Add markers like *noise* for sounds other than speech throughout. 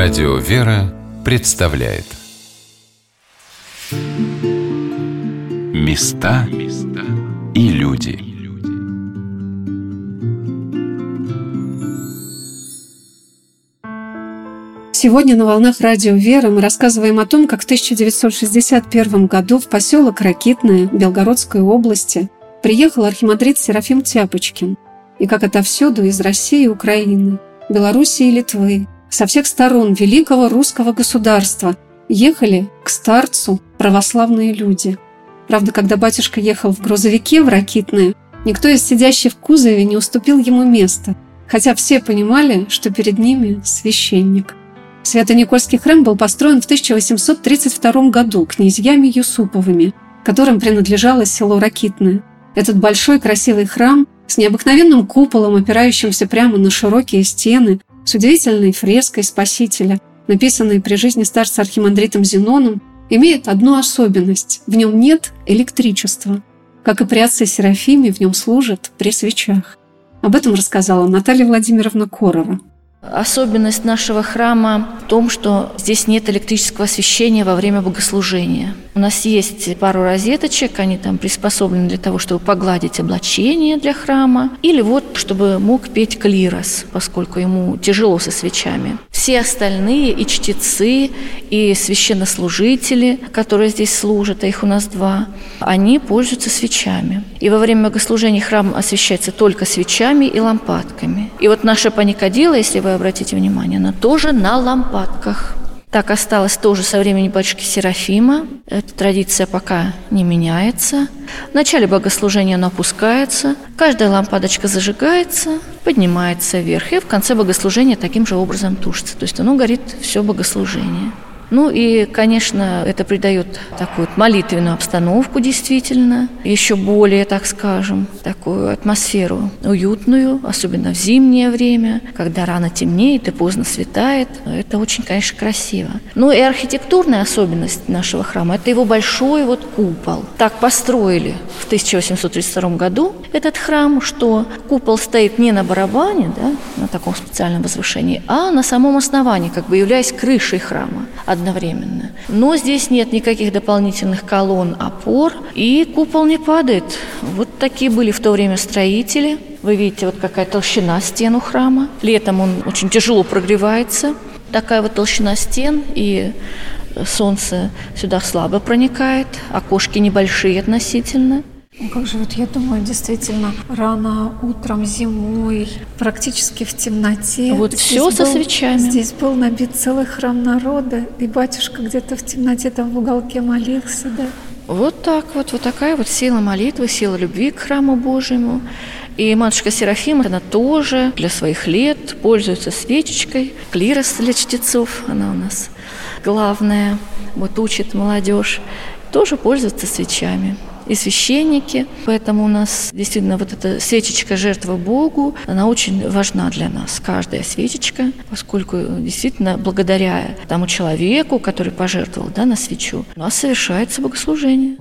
Радио «Вера» представляет. Места и люди. Сегодня на волнах радио «Вера» мы рассказываем о том, как в 1961 году в поселок Ракитное Белгородской области приехал архимандрит Серафим Тяпочкин, и как отовсюду из России и Украины, Белоруссии и Литвы со всех сторон великого русского государства ехали к старцу православные люди. Правда, когда батюшка ехал в грузовике в Ракитное, никто из сидящих в кузове не уступил ему место, хотя все понимали, что перед ними священник. Свято-Никольский храм был построен в 1832 году князьями Юсуповыми, которым принадлежало село Ракитное. Этот большой красивый храм с необыкновенным куполом, опирающимся прямо на широкие стены, с удивительной фреской Спасителя, написанной при жизни старца архимандритом Зеноном, имеет одну особенность – в нем нет электричества. Как и при отце Серафиме, в нем служат при свечах. Об этом рассказала Наталья Владимировна Корова. Особенность нашего храма в том, что здесь нет электрического освещения во время богослужения. У нас есть пару розеточек, они там приспособлены для того, чтобы погладить облачение для храма, или вот, чтобы мог петь клирос, поскольку ему тяжело со свечами. Все остальные, и чтецы, и священнослужители, которые здесь служат, а их у нас два, они пользуются свечами. И во время богослужения храм освещается только свечами и лампадками. И вот наша паникадила, если вы обратите внимание, она тоже на лампадках. Так осталось тоже со времени батюшки Серафима. Эта традиция пока не меняется. В начале богослужения она опускается, каждая лампадочка зажигается, поднимается вверх, и в конце богослужения таким же образом тушится. То есть оно горит все богослужение. Ну и, конечно, это придает такую молитвенную обстановку действительно, еще более, так скажем, такую атмосферу уютную, особенно в зимнее время, когда рано темнеет и поздно светает. Это очень, конечно, красиво. Ну и архитектурная особенность нашего храма – это его большой вот купол. Так построили в 1832 году этот храм, что купол стоит не на барабане, да, на таком специальном возвышении, а на самом основании, как бы являясь крышей храма одновременно. Но здесь нет никаких дополнительных колонн, опор, и купол не падает. Вот такие были в то время строители. Вы видите, вот какая толщина стен у храма. Летом он очень тяжело прогревается. Такая вот толщина стен, и солнце сюда слабо проникает, окошки небольшие относительно. Ну, как же вот я думаю, действительно, рано утром, зимой, практически в темноте. Вот здесь все со был, свечами. Здесь был набит целый храм народа, и батюшка где-то в темноте там в уголке молился, да. Вот так вот, вот такая вот сила молитвы, сила любви к храму Божьему. И матушка Серафима, она тоже для своих лет пользуется свечечкой. Клирос для чтецов, она у нас главная, вот учит молодежь, тоже пользуется свечами и священники. Поэтому у нас действительно вот эта свечечка жертва Богу, она очень важна для нас, каждая свечечка, поскольку действительно благодаря тому человеку, который пожертвовал да, на свечу, у нас совершается богослужение.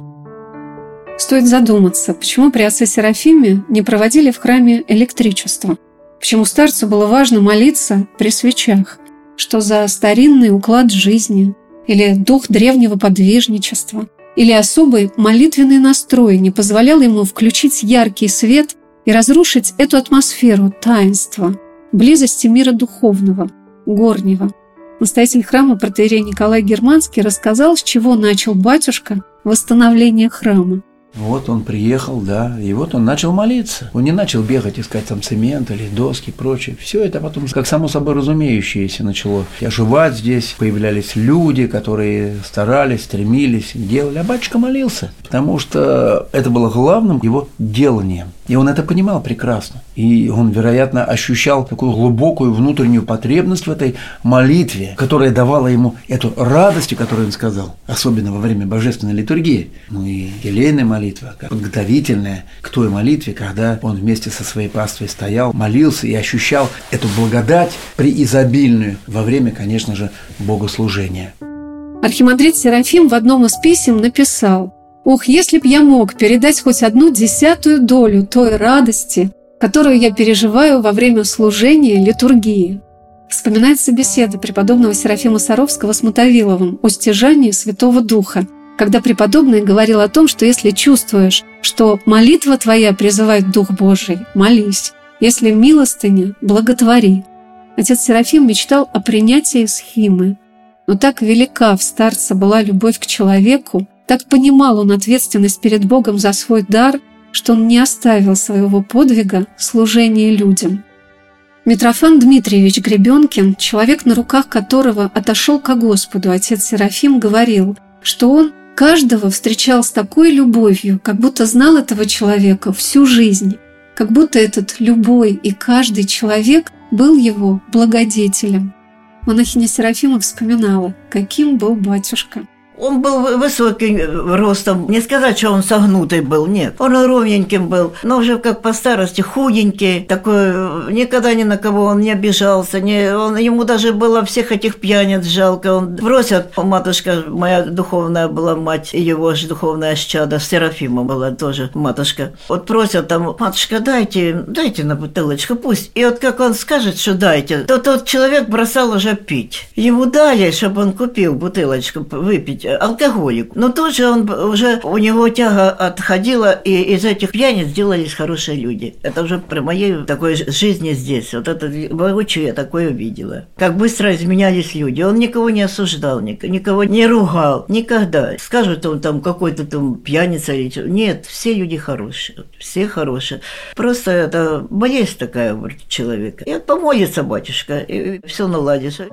Стоит задуматься, почему при отце Серафиме не проводили в храме электричество? Почему старцу было важно молиться при свечах? Что за старинный уклад жизни? Или дух древнего подвижничества? Или особый молитвенный настрой не позволял ему включить яркий свет и разрушить эту атмосферу таинства, близости мира духовного, горнего. Настоятель храма протеерей Николай Германский рассказал, с чего начал батюшка восстановление храма. Вот он приехал, да, и вот он начал молиться. Он не начал бегать, искать там цемент или доски прочее. Все это потом, как само собой разумеющееся, начало оживать здесь. Появлялись люди, которые старались, стремились, делали. А батюшка молился, потому что это было главным его деланием. И он это понимал прекрасно. И он, вероятно, ощущал такую глубокую внутреннюю потребность в этой молитве, которая давала ему эту радость, которую он сказал, особенно во время божественной литургии. Ну и елейная молитва, как подготовительная к той молитве, когда он вместе со своей паствой стоял, молился и ощущал эту благодать преизобильную во время, конечно же, богослужения. Архимандрит Серафим в одном из писем написал Ох, если б я мог передать хоть одну десятую долю той радости, которую я переживаю во время служения литургии. Вспоминается беседа преподобного Серафима Саровского с Мотовиловым о стяжании Святого Духа, когда преподобный говорил о том, что если чувствуешь, что молитва твоя призывает Дух Божий, молись. Если милостыня, благотвори. Отец Серафим мечтал о принятии схимы. Но так велика в старца была любовь к человеку, так понимал он ответственность перед Богом за свой дар, что он не оставил своего подвига служения людям. Митрофан Дмитриевич Гребенкин, человек, на руках которого отошел ко Господу отец Серафим, говорил, что он каждого встречал с такой любовью, как будто знал этого человека всю жизнь, как будто этот любой и каждый человек был его благодетелем. Монахиня Серафима вспоминала, каким был батюшка. Он был высокий ростом, не сказать, что он согнутый был, нет. Он ровненьким был, но уже как по старости, худенький, такой, никогда ни на кого он не обижался, не, он, ему даже было всех этих пьяниц жалко. Он бросят, матушка моя духовная была мать, его же духовная чада, Серафима была тоже матушка. Вот просят там, матушка, дайте, дайте на бутылочку, пусть. И вот как он скажет, что дайте, то тот человек бросал уже пить. Ему дали, чтобы он купил бутылочку выпить алкоголик. Но тут же он уже, у него тяга отходила, и из этих пьяниц сделались хорошие люди. Это уже при моей такой жизни здесь. Вот это воочию я такое увидела. Как быстро изменялись люди. Он никого не осуждал, никого не ругал. Никогда. Скажут, он там какой-то там пьяница или что. Нет, все люди хорошие. Все хорошие. Просто это болезнь такая у человека. И помолится батюшка, и все наладится.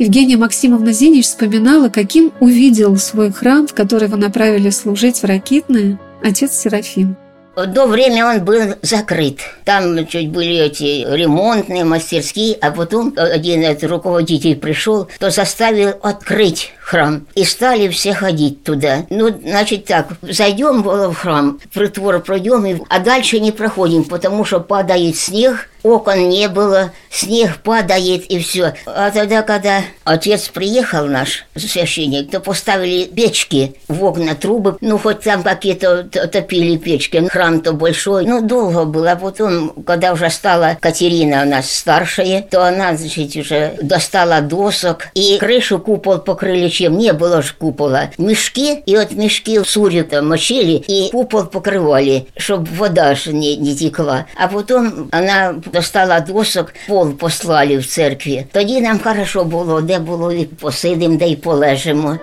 Евгения Максимовна Зинич вспоминала, каким увидел свой храм, в который его направили служить в Ракитное, отец Серафим. Одно время он был закрыт. Там чуть были эти ремонтные мастерские, а потом один из руководителей пришел, то заставил открыть храм. И стали все ходить туда. Ну, значит так, зайдем в храм, притвор пройдем, а дальше не проходим, потому что падает снег, окон не было, снег падает и все. А тогда, когда отец приехал наш, священник, то поставили печки в окна, трубы, ну, хоть там какие-то топили печки. Храм-то большой, ну, долго было. А потом, когда уже стала Катерина у нас старшая, то она, значит, уже достала досок и крышу купол покрыли чем? Не было же купола. Мешки, и вот мешки в суре там мочили, и купол покрывали, чтобы вода не, не текла. А потом она достала досок, пол послали в церкві. Тоді нам хорошо було, де було і посидим, де й полежимо.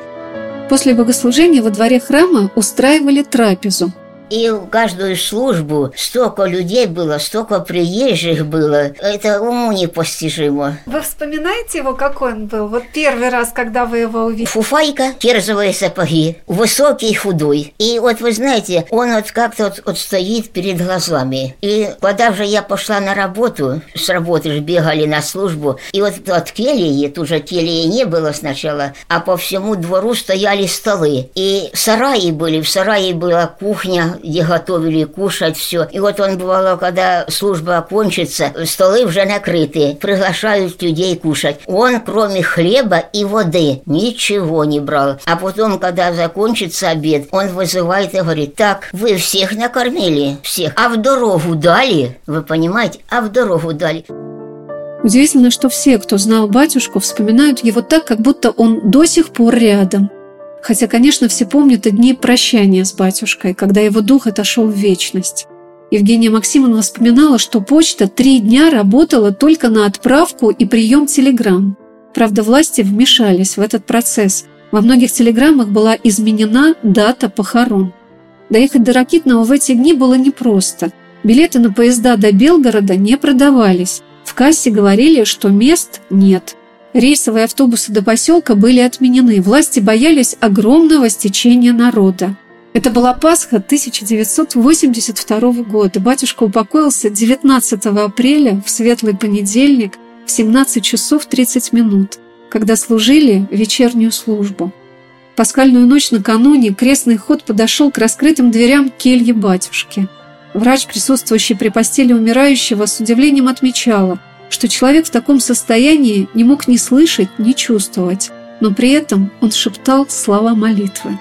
После богослужения во дворе храма устраивали трапезу. И в каждую службу столько людей было, столько приезжих было. Это уму непостижимо. Вы вспоминаете его, какой он был? Вот первый раз, когда вы его увидели? Фуфайка, керзовые сапоги, высокий, худой. И вот вы знаете, он вот как-то вот, вот стоит перед глазами. И когда же я пошла на работу, с работы же бегали на службу, и вот от келии, тут же келии не было сначала, а по всему двору стояли столы. И сараи были, в сарае была кухня, где готовили кушать все. И вот он бывало, когда служба окончится, столы уже накрыты, приглашают людей кушать. Он, кроме хлеба и воды, ничего не брал. А потом, когда закончится обед, он вызывает и говорит, так, вы всех накормили, всех, а в дорогу дали, вы понимаете, а в дорогу дали. Удивительно, что все, кто знал батюшку, вспоминают его так, как будто он до сих пор рядом – Хотя, конечно, все помнят и дни прощания с батюшкой, когда его дух отошел в вечность. Евгения Максимовна вспоминала, что почта три дня работала только на отправку и прием телеграмм. Правда, власти вмешались в этот процесс. Во многих телеграммах была изменена дата похорон. Доехать до Ракитного в эти дни было непросто. Билеты на поезда до Белгорода не продавались. В кассе говорили, что мест нет. Рейсовые автобусы до поселка были отменены. Власти боялись огромного стечения народа. Это была Пасха 1982 года. Батюшка упокоился 19 апреля в светлый понедельник в 17 часов 30 минут, когда служили вечернюю службу. Пасхальную ночь накануне крестный ход подошел к раскрытым дверям кельи батюшки. Врач, присутствующий при постели умирающего, с удивлением отмечала – что человек в таком состоянии не мог ни слышать, ни чувствовать, но при этом он шептал слова молитвы.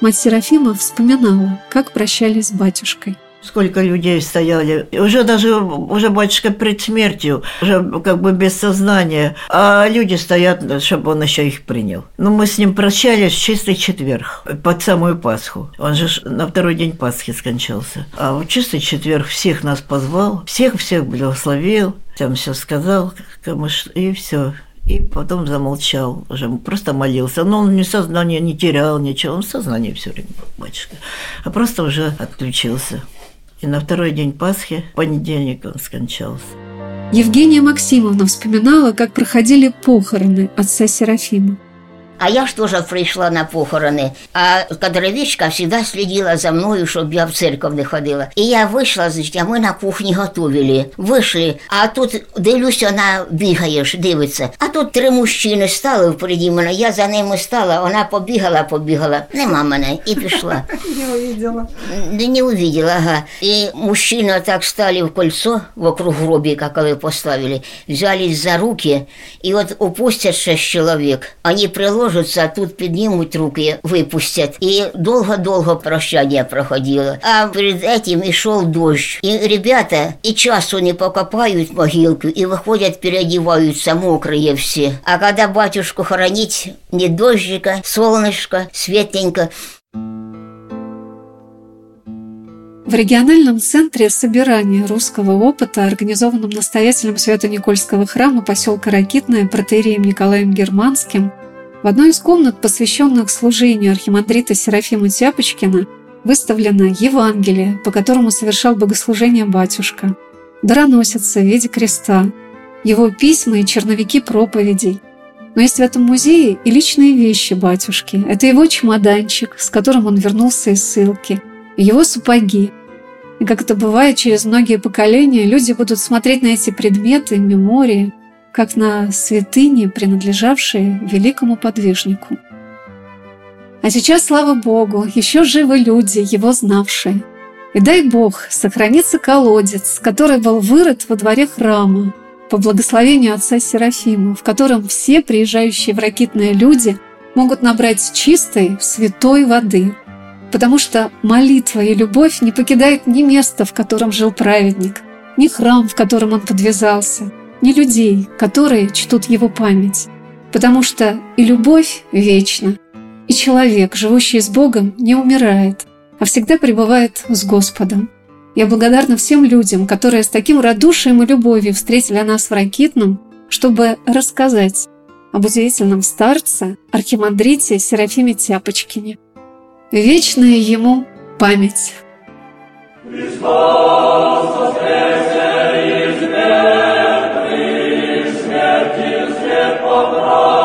Мать Серафима вспоминала, как прощались с батюшкой. Сколько людей стояли. Уже даже, уже батюшка перед смертью, уже как бы без сознания. А люди стоят, чтобы он еще их принял. Ну, мы с ним прощались в чистый четверг, под самую Пасху. Он же на второй день Пасхи скончался. А в чистый четверг всех нас позвал, всех-всех благословил, там все сказал, и все. И потом замолчал, уже просто молился. Но он ни сознания не терял, ничего, он сознание все время батюшка. А просто уже отключился. И на второй день Пасхи, понедельник, он скончался. Евгения Максимовна вспоминала, как проходили похороны отца Серафима. А я что же прийшла на похорони, а кадровичка всегда следила за мною, щоб я в церковь не ходила. І я вийшла, значить, а ми на кухні готували. Вийшли, а тут дивлюсь, вона бігає, дивиться. А тут три мужчини стали впереді мене, я за ними стала, вона побігала, побігала. Нема мене і пішла. *laughs* Не увидела. Не, не увидела, ага. И мужчины так стали в кольцо вокруг гробика, коли поставили, взялись за руки, и вот упустят шесть человек. Они приложат положаться, а тут піднімуть руки, випустять. І довго-довго прощання проходило. А перед этим ішов дощ. І ребята і часу не покопають могилку, і виходять, переодеваются мокрые все. А когда батюшку хоронить, не дождика, солнышко, светленько, В региональном центре собирания русского опыта, организованном настоятелем Свято-Никольского храма поселка Ракитное протерием Николаем Германским, в одной из комнат, посвященных служению архимандрита Серафима Тяпочкина, выставлено Евангелие, по которому совершал богослужение батюшка, дароносица в виде креста, его письма и черновики проповедей. Но есть в этом музее и личные вещи батюшки. Это его чемоданчик, с которым он вернулся из ссылки, и его сапоги. И как это бывает, через многие поколения люди будут смотреть на эти предметы, мемории – как на святыни, принадлежавшие великому подвижнику. А сейчас, слава Богу, еще живы люди, его знавшие. И дай Бог, сохранится колодец, который был вырыт во дворе храма по благословению отца Серафима, в котором все приезжающие в ракитные люди могут набрать чистой, святой воды, потому что молитва и любовь не покидают ни места, в котором жил праведник, ни храм, в котором он подвязался – не людей, которые чтут его память, потому что и любовь вечна, и человек, живущий с Богом, не умирает, а всегда пребывает с Господом. Я благодарна всем людям, которые с таким радушием и любовью встретили нас в Ракитном, чтобы рассказать об удивительном старце, архимандрите Серафиме Тяпочкине. Вечная ему память. Христос Места и